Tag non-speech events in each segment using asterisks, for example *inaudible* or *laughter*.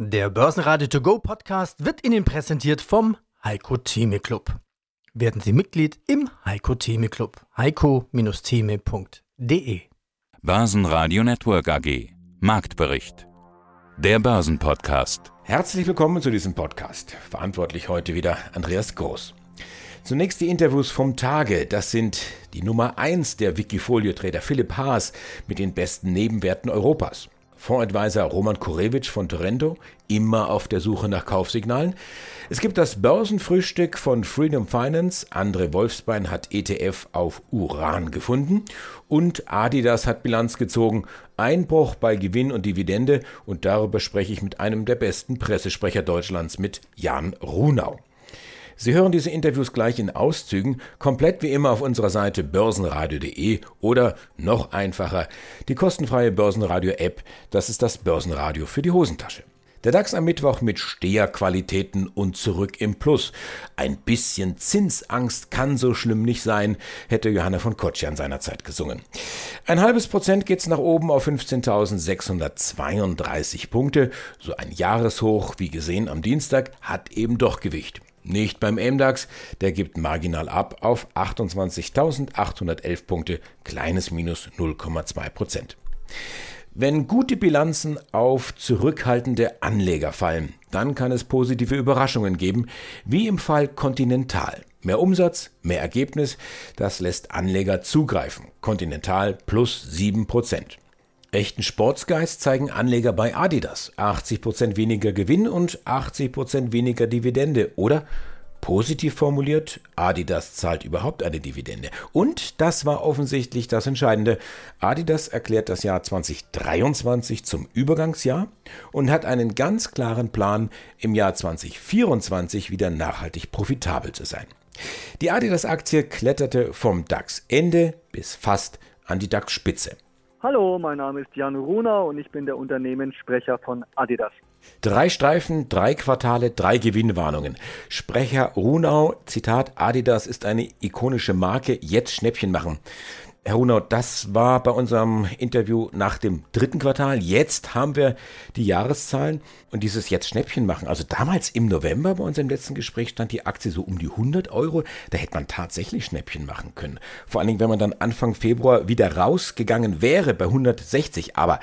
Der Börsenradio To Go Podcast wird Ihnen präsentiert vom Heiko Theme Club. Werden Sie Mitglied im Heiko Theme Club. heiko-theme.de Börsenradio Network AG Marktbericht Der Börsenpodcast Herzlich willkommen zu diesem Podcast. Verantwortlich heute wieder Andreas Groß. Zunächst die Interviews vom Tage. Das sind die Nummer 1 der Wikifolio-Trader Philipp Haas mit den besten Nebenwerten Europas. Fondsadvisor Roman Kurewitsch von Torrento, immer auf der Suche nach Kaufsignalen. Es gibt das Börsenfrühstück von Freedom Finance. André Wolfsbein hat ETF auf Uran gefunden. Und Adidas hat Bilanz gezogen. Einbruch bei Gewinn und Dividende. Und darüber spreche ich mit einem der besten Pressesprecher Deutschlands, mit Jan Runau. Sie hören diese Interviews gleich in Auszügen, komplett wie immer auf unserer Seite börsenradio.de oder noch einfacher die kostenfreie Börsenradio-App, das ist das Börsenradio für die Hosentasche. Der DAX am Mittwoch mit Steherqualitäten und zurück im Plus. Ein bisschen Zinsangst kann so schlimm nicht sein, hätte Johanna von Kotschian seinerzeit gesungen. Ein halbes Prozent geht's nach oben auf 15.632 Punkte. So ein Jahreshoch, wie gesehen am Dienstag, hat eben doch Gewicht. Nicht beim MDAX, der gibt marginal ab auf 28.811 Punkte, kleines Minus 0,2 Prozent. Wenn gute Bilanzen auf zurückhaltende Anleger fallen, dann kann es positive Überraschungen geben, wie im Fall Continental. Mehr Umsatz, mehr Ergebnis, das lässt Anleger zugreifen. Continental plus 7 Prozent. Echten Sportsgeist zeigen Anleger bei Adidas. 80% weniger Gewinn und 80% weniger Dividende. Oder positiv formuliert, Adidas zahlt überhaupt eine Dividende. Und das war offensichtlich das Entscheidende. Adidas erklärt das Jahr 2023 zum Übergangsjahr und hat einen ganz klaren Plan, im Jahr 2024 wieder nachhaltig profitabel zu sein. Die Adidas-Aktie kletterte vom DAX-Ende bis fast an die DAX-Spitze. Hallo, mein Name ist Jan Runa und ich bin der Unternehmenssprecher von Adidas. Drei Streifen, drei Quartale, drei Gewinnwarnungen. Sprecher Runau, Zitat, Adidas ist eine ikonische Marke, jetzt Schnäppchen machen. Herr Runau, das war bei unserem Interview nach dem dritten Quartal. Jetzt haben wir die Jahreszahlen und dieses jetzt Schnäppchen machen. Also damals im November bei unserem letzten Gespräch stand die Aktie so um die 100 Euro. Da hätte man tatsächlich Schnäppchen machen können. Vor allen Dingen, wenn man dann Anfang Februar wieder rausgegangen wäre bei 160. Aber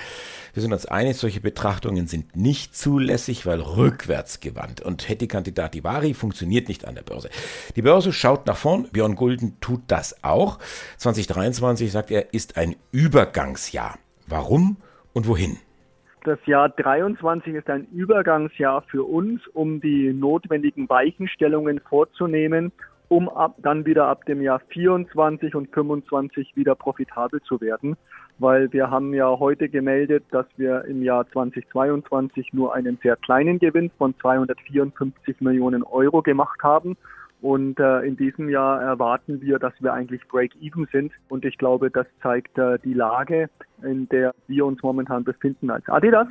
wir sind uns einig, solche Betrachtungen sind nicht zulässig, weil rückwärts gewandt. Und Hetty Candidati funktioniert nicht an der Börse. Die Börse schaut nach vorn. Björn Gulden tut das auch. 2023, sagt er, ist ein Übergangsjahr. Warum und wohin? Das Jahr 23 ist ein Übergangsjahr für uns, um die notwendigen Weichenstellungen vorzunehmen, um ab, dann wieder ab dem Jahr 24 und 25 wieder profitabel zu werden weil wir haben ja heute gemeldet, dass wir im Jahr 2022 nur einen sehr kleinen Gewinn von 254 Millionen Euro gemacht haben. Und äh, in diesem Jahr erwarten wir, dass wir eigentlich Break-Even sind. Und ich glaube, das zeigt äh, die Lage, in der wir uns momentan befinden als Adidas.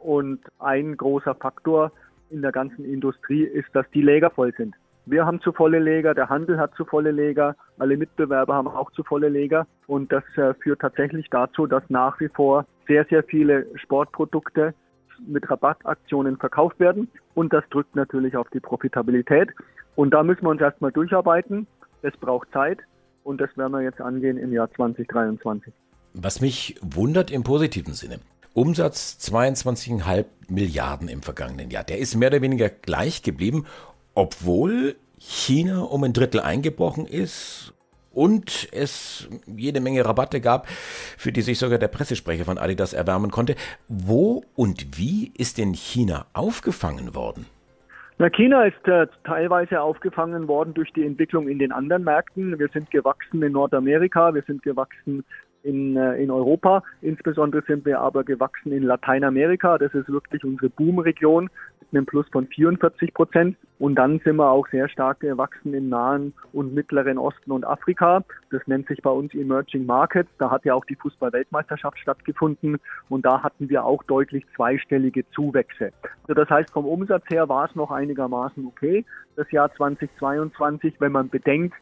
Und ein großer Faktor in der ganzen Industrie ist, dass die Läger voll sind. Wir haben zu volle Leger, der Handel hat zu volle Leger, alle Mitbewerber haben auch zu volle Leger. Und das äh, führt tatsächlich dazu, dass nach wie vor sehr, sehr viele Sportprodukte mit Rabattaktionen verkauft werden. Und das drückt natürlich auf die Profitabilität. Und da müssen wir uns erstmal durcharbeiten. Es braucht Zeit. Und das werden wir jetzt angehen im Jahr 2023. Was mich wundert im positiven Sinne. Umsatz 22,5 Milliarden im vergangenen Jahr. Der ist mehr oder weniger gleich geblieben obwohl China um ein Drittel eingebrochen ist und es jede Menge Rabatte gab, für die sich sogar der Pressesprecher von Adidas erwärmen konnte. Wo und wie ist denn China aufgefangen worden? Na, China ist äh, teilweise aufgefangen worden durch die Entwicklung in den anderen Märkten. Wir sind gewachsen in Nordamerika, wir sind gewachsen in, äh, in Europa. Insbesondere sind wir aber gewachsen in Lateinamerika. Das ist wirklich unsere Boomregion einem Plus von 44 Prozent. Und dann sind wir auch sehr stark gewachsen im Nahen und Mittleren Osten und Afrika. Das nennt sich bei uns Emerging Markets. Da hat ja auch die Fußball-Weltmeisterschaft stattgefunden und da hatten wir auch deutlich zweistellige Zuwächse. Also das heißt, vom Umsatz her war es noch einigermaßen okay. Das Jahr 2022, wenn man bedenkt,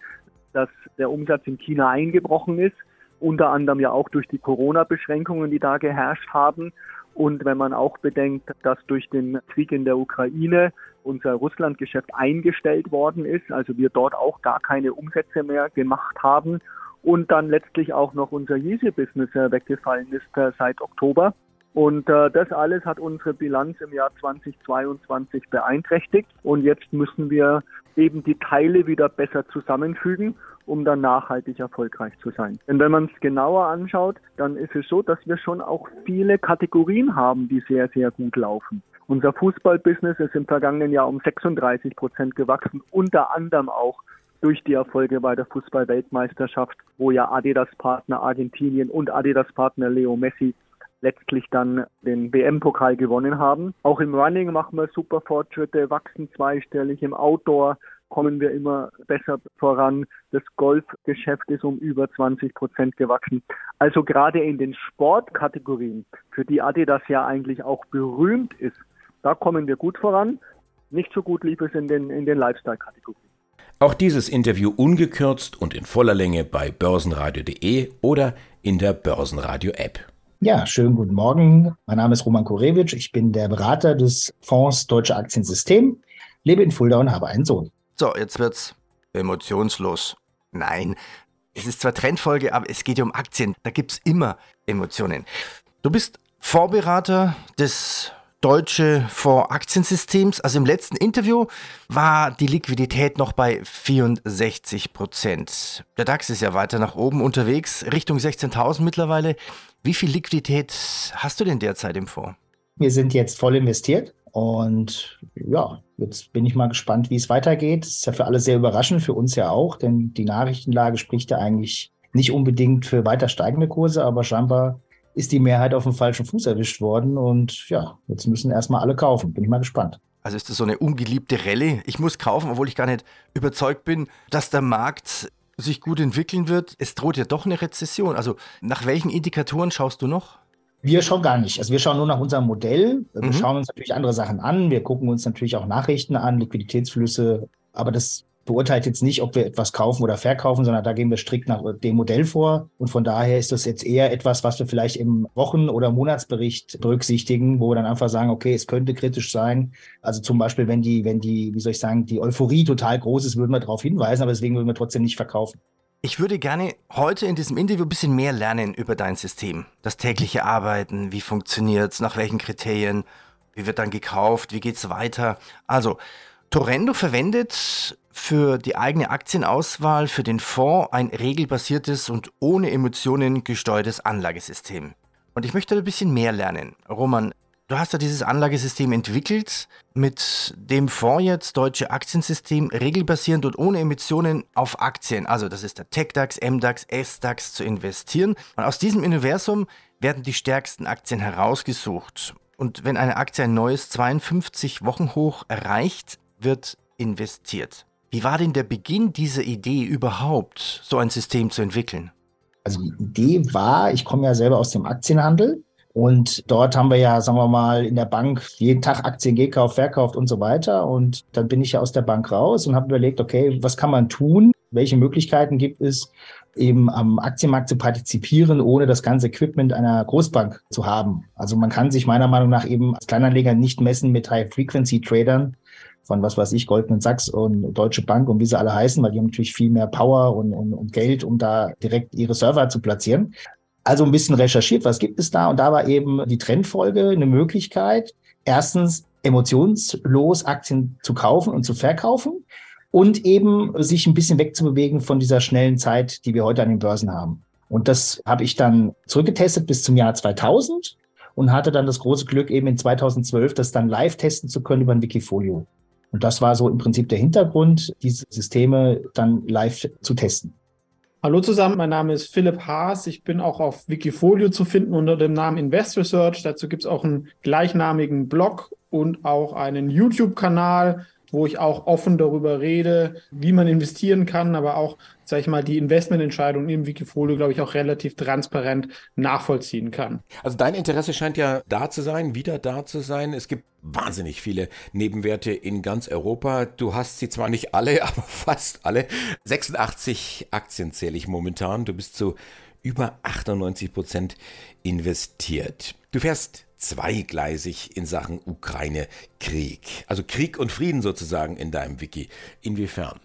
dass der Umsatz in China eingebrochen ist, unter anderem ja auch durch die Corona-Beschränkungen, die da geherrscht haben Und wenn man auch bedenkt, dass durch den Krieg in der Ukraine unser Russlandgeschäft eingestellt worden ist, also wir dort auch gar keine Umsätze mehr gemacht haben und dann letztlich auch noch unser Yeezy-Business äh, weggefallen ist äh, seit Oktober. Und äh, das alles hat unsere Bilanz im Jahr 2022 beeinträchtigt. Und jetzt müssen wir eben die Teile wieder besser zusammenfügen, um dann nachhaltig erfolgreich zu sein. Denn wenn man es genauer anschaut, dann ist es so, dass wir schon auch viele Kategorien haben, die sehr, sehr gut laufen. Unser Fußballbusiness ist im vergangenen Jahr um 36 Prozent gewachsen, unter anderem auch durch die Erfolge bei der Fußball-Weltmeisterschaft, wo ja Adidas-Partner Argentinien und Adidas-Partner Leo Messi letztlich dann den WM-Pokal gewonnen haben. Auch im Running machen wir super Fortschritte, wachsen zweistellig. Im Outdoor kommen wir immer besser voran. Das Golfgeschäft ist um über 20 Prozent gewachsen. Also gerade in den Sportkategorien, für die Adidas ja eigentlich auch berühmt ist, da kommen wir gut voran. Nicht so gut lief es in den, in den Lifestyle-Kategorien. Auch dieses Interview ungekürzt und in voller Länge bei börsenradio.de oder in der Börsenradio-App. Ja, schönen guten Morgen. Mein Name ist Roman Korewitsch. Ich bin der Berater des Fonds Deutsche Aktiensystem, lebe in Fulda und habe einen Sohn. So, jetzt wird's emotionslos. Nein, es ist zwar Trendfolge, aber es geht ja um Aktien. Da gibt's immer Emotionen. Du bist Vorberater des deutsche Fonds-Aktiensystems. Also im letzten Interview war die Liquidität noch bei 64 Prozent. Der DAX ist ja weiter nach oben unterwegs, Richtung 16.000 mittlerweile. Wie viel Liquidität hast du denn derzeit im Fonds? Wir sind jetzt voll investiert und ja, jetzt bin ich mal gespannt, wie es weitergeht. Das ist ja für alle sehr überraschend, für uns ja auch, denn die Nachrichtenlage spricht ja eigentlich nicht unbedingt für weiter steigende Kurse, aber scheinbar ist die Mehrheit auf dem falschen Fuß erwischt worden. Und ja, jetzt müssen erstmal alle kaufen. Bin ich mal gespannt. Also ist das so eine ungeliebte Rallye? Ich muss kaufen, obwohl ich gar nicht überzeugt bin, dass der Markt sich gut entwickeln wird. Es droht ja doch eine Rezession. Also nach welchen Indikatoren schaust du noch? Wir schauen gar nicht. Also wir schauen nur nach unserem Modell. Wir mhm. schauen uns natürlich andere Sachen an. Wir gucken uns natürlich auch Nachrichten an, Liquiditätsflüsse. Aber das beurteilt jetzt nicht, ob wir etwas kaufen oder verkaufen, sondern da gehen wir strikt nach dem Modell vor. Und von daher ist das jetzt eher etwas, was wir vielleicht im Wochen- oder Monatsbericht berücksichtigen, wo wir dann einfach sagen, okay, es könnte kritisch sein. Also zum Beispiel, wenn die, wenn die, wie soll ich sagen, die Euphorie total groß ist, würden wir darauf hinweisen, aber deswegen würden wir trotzdem nicht verkaufen. Ich würde gerne heute in diesem Interview ein bisschen mehr lernen über dein System. Das tägliche Arbeiten, wie funktioniert es, nach welchen Kriterien, wie wird dann gekauft, wie geht es weiter. Also, Torrendo verwendet für die eigene Aktienauswahl für den Fonds ein regelbasiertes und ohne Emotionen gesteuertes Anlagesystem. Und ich möchte ein bisschen mehr lernen. Roman, du hast ja dieses Anlagesystem entwickelt, mit dem Fonds jetzt deutsche Aktiensystem regelbasierend und ohne Emissionen auf Aktien, also das ist der TechDAX, MDAX, SDAX zu investieren. Und aus diesem Universum werden die stärksten Aktien herausgesucht. Und wenn eine Aktie ein neues 52 Wochen hoch erreicht, wird investiert. Wie war denn der Beginn dieser Idee überhaupt, so ein System zu entwickeln? Also die Idee war, ich komme ja selber aus dem Aktienhandel und dort haben wir ja, sagen wir mal, in der Bank jeden Tag Aktien gekauft, verkauft und so weiter. Und dann bin ich ja aus der Bank raus und habe überlegt, okay, was kann man tun? Welche Möglichkeiten gibt es, eben am Aktienmarkt zu partizipieren, ohne das ganze Equipment einer Großbank zu haben? Also man kann sich meiner Meinung nach eben als Kleinanleger nicht messen mit High-Frequency-Tradern, von was weiß ich, Goldman Sachs und Deutsche Bank und wie sie alle heißen, weil die haben natürlich viel mehr Power und, und, und Geld, um da direkt ihre Server zu platzieren. Also ein bisschen recherchiert, was gibt es da? Und da war eben die Trendfolge eine Möglichkeit, erstens emotionslos Aktien zu kaufen und zu verkaufen und eben sich ein bisschen wegzubewegen von dieser schnellen Zeit, die wir heute an den Börsen haben. Und das habe ich dann zurückgetestet bis zum Jahr 2000 und hatte dann das große Glück, eben in 2012 das dann live testen zu können über ein Wikifolio. Und das war so im Prinzip der Hintergrund, diese Systeme dann live zu testen. Hallo zusammen, mein Name ist Philipp Haas. Ich bin auch auf Wikifolio zu finden unter dem Namen Invest Research. Dazu gibt es auch einen gleichnamigen Blog und auch einen YouTube-Kanal wo ich auch offen darüber rede, wie man investieren kann, aber auch, sage ich mal, die Investmententscheidung im Wikifolio, glaube ich, auch relativ transparent nachvollziehen kann. Also dein Interesse scheint ja da zu sein, wieder da zu sein. Es gibt wahnsinnig viele Nebenwerte in ganz Europa. Du hast sie zwar nicht alle, *laughs* aber fast alle. 86 Aktien zähle ich momentan. Du bist zu über 98 Prozent investiert. Du fährst zweigleisig in Sachen Ukraine-Krieg. Also Krieg und Frieden sozusagen in deinem Wiki. Inwiefern?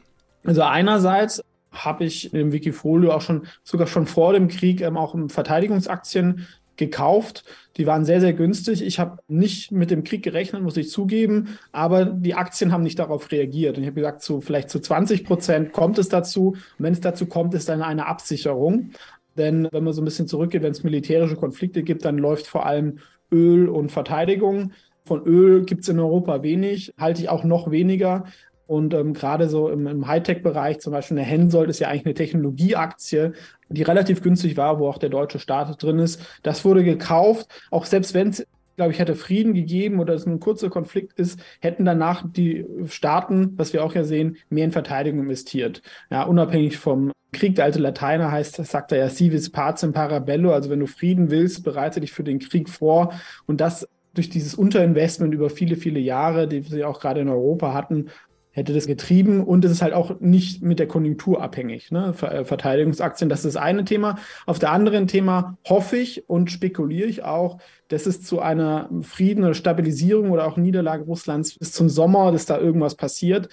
Also einerseits habe ich im Wikifolio auch schon, sogar schon vor dem Krieg, ähm, auch Verteidigungsaktien gekauft. Die waren sehr, sehr günstig. Ich habe nicht mit dem Krieg gerechnet, muss ich zugeben, aber die Aktien haben nicht darauf reagiert. Und ich habe gesagt, zu, vielleicht zu 20 Prozent kommt es dazu. Und wenn es dazu kommt, ist dann eine Absicherung. Denn wenn man so ein bisschen zurückgeht, wenn es militärische Konflikte gibt, dann läuft vor allem Öl und Verteidigung. Von Öl gibt es in Europa wenig, halte ich auch noch weniger. Und ähm, gerade so im, im Hightech-Bereich, zum Beispiel eine Hensoldt ist ja eigentlich eine Technologieaktie, die relativ günstig war, wo auch der deutsche Staat drin ist. Das wurde gekauft, auch selbst wenn es glaube ich, hätte Frieden gegeben oder es ein kurzer Konflikt ist, hätten danach die Staaten, was wir auch ja sehen, mehr in Verteidigung investiert. Ja, unabhängig vom Krieg, der alte Lateiner heißt, sagt er ja, civis pacem parabello, also wenn du Frieden willst, bereite dich für den Krieg vor und das durch dieses Unterinvestment über viele, viele Jahre, die wir auch gerade in Europa hatten, hätte das getrieben und es ist halt auch nicht mit der Konjunktur abhängig. Ne? Äh, Verteidigungsaktien, das ist das eine Thema. Auf der anderen Thema hoffe ich und spekuliere ich auch, dass es zu einer Frieden oder Stabilisierung oder auch Niederlage Russlands bis zum Sommer, dass da irgendwas passiert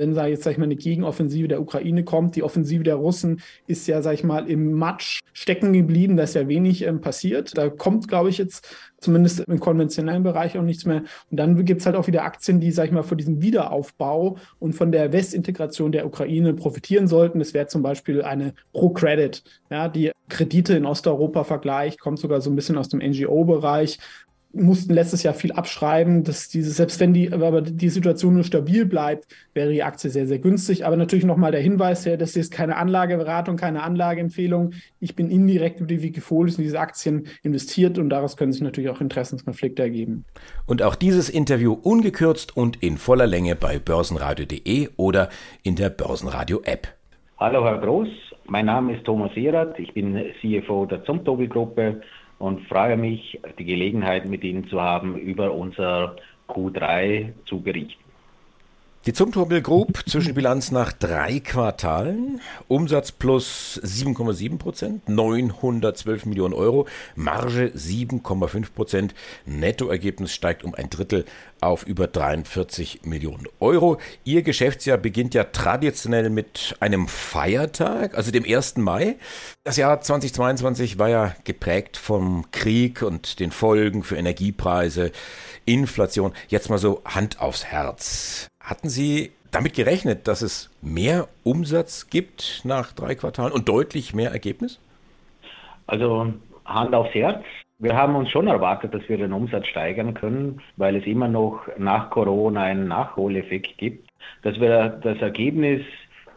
wenn da jetzt, sag ich mal, eine Gegenoffensive der Ukraine kommt. Die Offensive der Russen ist ja, sag ich mal, im Matsch stecken geblieben. Da ist ja wenig ähm, passiert. Da kommt, glaube ich, jetzt zumindest im konventionellen Bereich auch nichts mehr. Und dann gibt es halt auch wieder Aktien, die, sag ich mal, von diesem Wiederaufbau und von der Westintegration der Ukraine profitieren sollten. Das wäre zum Beispiel eine ProCredit, ja, die Kredite in Osteuropa vergleicht, kommt sogar so ein bisschen aus dem NGO-Bereich mussten letztes Jahr viel abschreiben, dass diese, selbst wenn die, aber die Situation nur stabil bleibt, wäre die Aktie sehr, sehr günstig. Aber natürlich nochmal der Hinweis, her, das ist keine Anlageberatung, keine Anlageempfehlung. Ich bin indirekt über die Wikifolios in diese Aktien investiert und daraus können sich natürlich auch Interessenskonflikte ergeben. Und auch dieses Interview ungekürzt und in voller Länge bei börsenradio.de oder in der Börsenradio-App. Hallo Herr Groß, mein Name ist Thomas Erath, ich bin CFO der Zumtobel-Gruppe und freue mich, die Gelegenheit mit Ihnen zu haben, über unser Q3 zu berichten. Die Zumtobel Group *laughs* Zwischenbilanz nach drei Quartalen. Umsatz plus 7,7 Prozent, 912 Millionen Euro. Marge 7,5 Prozent. Nettoergebnis steigt um ein Drittel auf über 43 Millionen Euro. Ihr Geschäftsjahr beginnt ja traditionell mit einem Feiertag, also dem 1. Mai. Das Jahr 2022 war ja geprägt vom Krieg und den Folgen für Energiepreise, Inflation. Jetzt mal so Hand aufs Herz. Hatten Sie damit gerechnet, dass es mehr Umsatz gibt nach drei Quartalen und deutlich mehr Ergebnis? Also Hand aufs Herz. Wir haben uns schon erwartet, dass wir den Umsatz steigern können, weil es immer noch nach Corona einen Nachholeffekt gibt. Dass wir das Ergebnis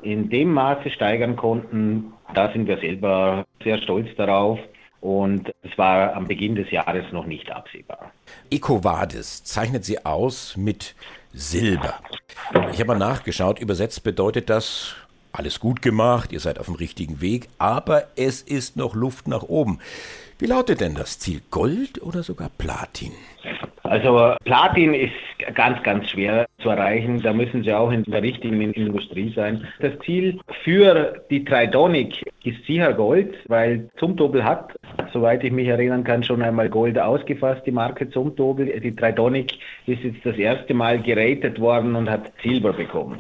in dem Maße steigern konnten, da sind wir selber sehr stolz darauf. Und es war am Beginn des Jahres noch nicht absehbar. EcoVadis zeichnet sie aus mit Silber. Ich habe mal nachgeschaut, übersetzt bedeutet das alles gut gemacht, ihr seid auf dem richtigen Weg, aber es ist noch Luft nach oben. Wie lautet denn das Ziel? Gold oder sogar Platin? Also Platin ist ganz, ganz schwer zu erreichen. Da müssen Sie auch in der richtigen Industrie sein. Das Ziel für die Tridonic ist sicher Gold, weil Zumtobel hat, soweit ich mich erinnern kann, schon einmal Gold ausgefasst, die Marke Zumtobel. Die Tridonic ist jetzt das erste Mal geratet worden und hat Silber bekommen.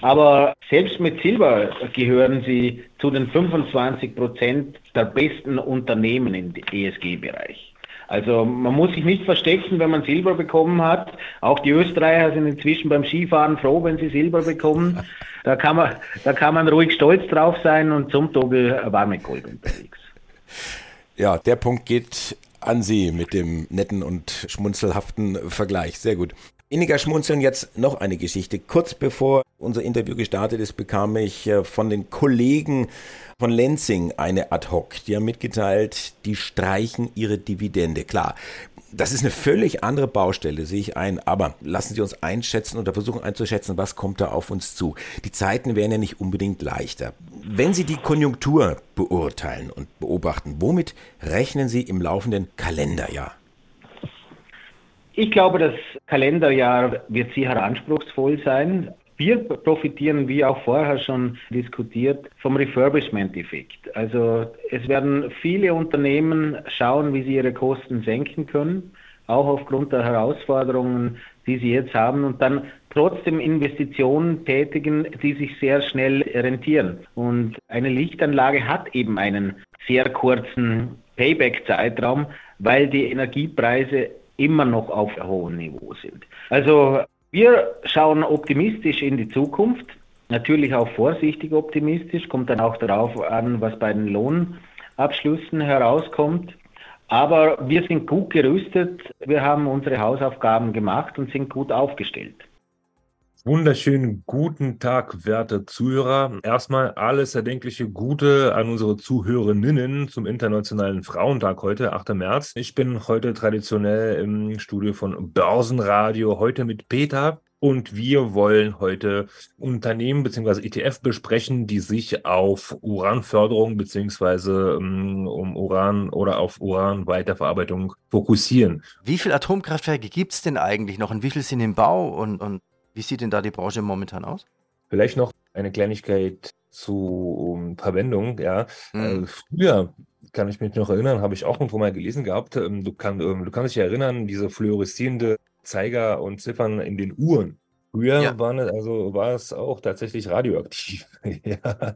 Aber selbst mit Silber gehören sie zu den 25 Prozent der besten Unternehmen im ESG-Bereich. Also man muss sich nicht verstecken, wenn man Silber bekommen hat. Auch die Österreicher sind inzwischen beim Skifahren froh, wenn sie Silber bekommen. Da kann man, da kann man ruhig stolz drauf sein und zum Togel war mit Gold unterwegs. Ja, der Punkt geht an Sie mit dem netten und schmunzelhaften Vergleich. Sehr gut. Inniger schmunzeln jetzt noch eine Geschichte. Kurz bevor unser Interview gestartet ist, bekam ich äh, von den Kollegen von Lenzing eine ad hoc. Die haben mitgeteilt, die streichen ihre Dividende. Klar, das ist eine völlig andere Baustelle, sehe ich ein. Aber lassen Sie uns einschätzen oder versuchen einzuschätzen, was kommt da auf uns zu. Die Zeiten werden ja nicht unbedingt leichter. Wenn Sie die Konjunktur beurteilen und beobachten, womit rechnen Sie im laufenden Kalenderjahr? Ich glaube, das Kalenderjahr wird sicher anspruchsvoll sein. Wir profitieren, wie auch vorher schon diskutiert, vom Refurbishment-Effekt. Also es werden viele Unternehmen schauen, wie sie ihre Kosten senken können. auch aufgrund der Herausforderungen, die sie jetzt haben und dann trotzdem Investitionen tätigen, die sich sehr schnell rentieren. Und eine Lichtanlage hat eben einen sehr kurzen Payback-Zeitraum, weil die Energiepreise immer noch auf hohem Niveau sind. Also wir schauen optimistisch in die Zukunft, natürlich auch vorsichtig optimistisch, kommt dann auch darauf an, was bei den Lohnabschlüssen herauskommt. Aber wir sind gut gerüstet, wir haben unsere Hausaufgaben gemacht und sind gut aufgestellt. Wunderschönen guten Tag, werte Zuhörer. Erstmal alles erdenkliche Gute an unsere Zuhörerinnen zum Internationalen Frauentag heute, 8. März. Ich bin heute traditionell im Studio von Börsenradio, heute mit Peter. Und wir wollen heute Unternehmen bzw. ETF besprechen, die sich auf Uranförderung bzw. Ähm, um Uran oder auf Uranweiterverarbeitung fokussieren. Wie viele Atomkraftwerke gibt es denn eigentlich noch und wie viele sind im Bau und, und wie sieht denn da die Branche momentan aus? Vielleicht noch eine Kleinigkeit zu Verwendung. Ja. Mhm. Äh, früher kann ich mich noch erinnern, habe ich auch irgendwo mal gelesen gehabt. Ähm, du, kann, ähm, du kannst dich erinnern, diese fluoreszierende Zeiger und Ziffern in den Uhren. Früher ja. waren es, also war es auch tatsächlich radioaktiv. *laughs* ja.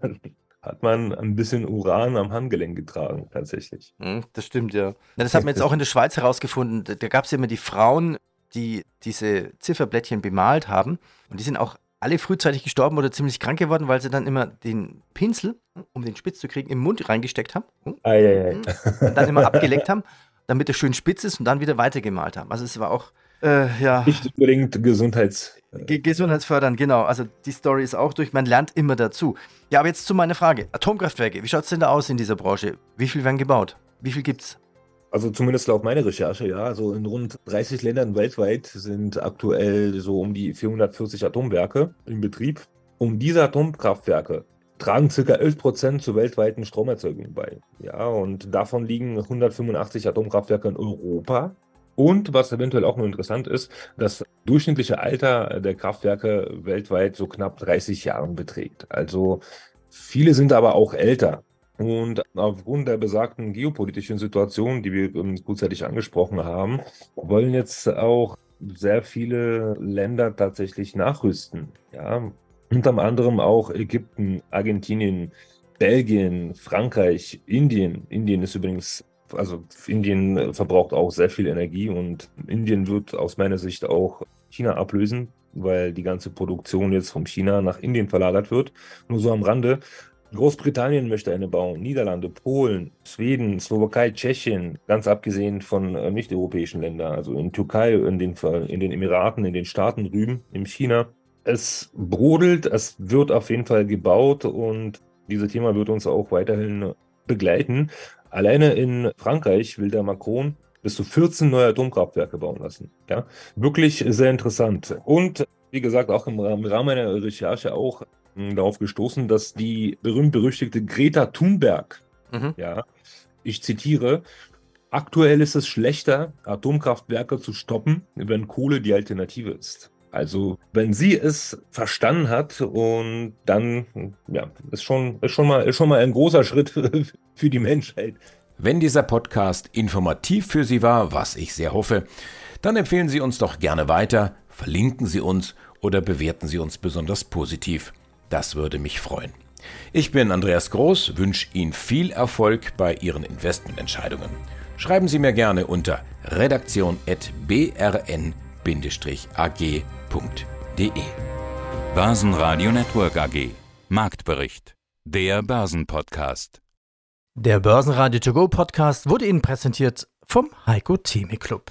Hat man ein bisschen Uran am Handgelenk getragen, tatsächlich. Hm, das stimmt, ja. ja das hat man jetzt *laughs* auch in der Schweiz herausgefunden. Da gab es immer die Frauen, die diese Zifferblättchen bemalt haben. Und die sind auch alle frühzeitig gestorben oder ziemlich krank geworden, weil sie dann immer den Pinsel, um den spitz zu kriegen, im Mund reingesteckt haben. Ei, ei, ei. Und dann immer abgeleckt haben, damit er schön spitz ist und dann wieder weitergemalt haben. Also es war auch äh, ja. Nicht unbedingt Gesundheits. Ge Gesundheitsfördern, genau. Also die Story ist auch durch, man lernt immer dazu. Ja, aber jetzt zu meiner Frage. Atomkraftwerke, wie schaut es denn da aus in dieser Branche? Wie viel werden gebaut? Wie viel gibt es? Also zumindest laut meiner Recherche, ja. Also in rund 30 Ländern weltweit sind aktuell so um die 440 Atomwerke in Betrieb. Und diese Atomkraftwerke tragen ca. 11 Prozent zur weltweiten Stromerzeugung bei. Ja, und davon liegen 185 Atomkraftwerke in Europa und was eventuell auch noch interessant ist, das durchschnittliche Alter der Kraftwerke weltweit so knapp 30 Jahren beträgt. Also viele sind aber auch älter. Und aufgrund der besagten geopolitischen Situation, die wir ähm, kurzzeitig angesprochen haben, wollen jetzt auch sehr viele Länder tatsächlich nachrüsten. Ja, unter anderem auch Ägypten, Argentinien, Belgien, Frankreich, Indien. Indien ist übrigens also Indien verbraucht auch sehr viel Energie und Indien wird aus meiner Sicht auch China ablösen, weil die ganze Produktion jetzt von China nach Indien verlagert wird. Nur so am Rande. Großbritannien möchte eine bauen, Niederlande, Polen, Schweden, Slowakei, Tschechien, ganz abgesehen von äh, nicht-europäischen Ländern, also in Türkei, in den, in den Emiraten, in den Staaten drüben, in China. Es brodelt, es wird auf jeden Fall gebaut und dieses Thema wird uns auch weiterhin begleiten. Alleine in Frankreich will der Macron bis zu 14 neue Atomkraftwerke bauen lassen. Ja, wirklich sehr interessant. Und wie gesagt, auch im Rahmen meiner Recherche auch darauf gestoßen, dass die berühmt-berüchtigte Greta Thunberg, mhm. ja, ich zitiere, aktuell ist es schlechter, Atomkraftwerke zu stoppen, wenn Kohle die Alternative ist. Also, wenn sie es verstanden hat und dann, ja, ist schon, ist schon, mal, ist schon mal ein großer Schritt *laughs* für die Menschheit. Wenn dieser Podcast informativ für Sie war, was ich sehr hoffe, dann empfehlen Sie uns doch gerne weiter, verlinken Sie uns oder bewerten Sie uns besonders positiv. Das würde mich freuen. Ich bin Andreas Groß, wünsche Ihnen viel Erfolg bei Ihren Investmententscheidungen. Schreiben Sie mir gerne unter redaktion.brn ag.de. Börsenradio Network AG. Marktbericht. Der Börsenpodcast. Der Börsenradio To Go Podcast wurde Ihnen präsentiert vom Heiko Theme Club.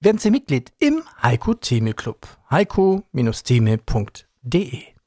Werden Sie Mitglied im Heiko Theme Club. heiko-theme.de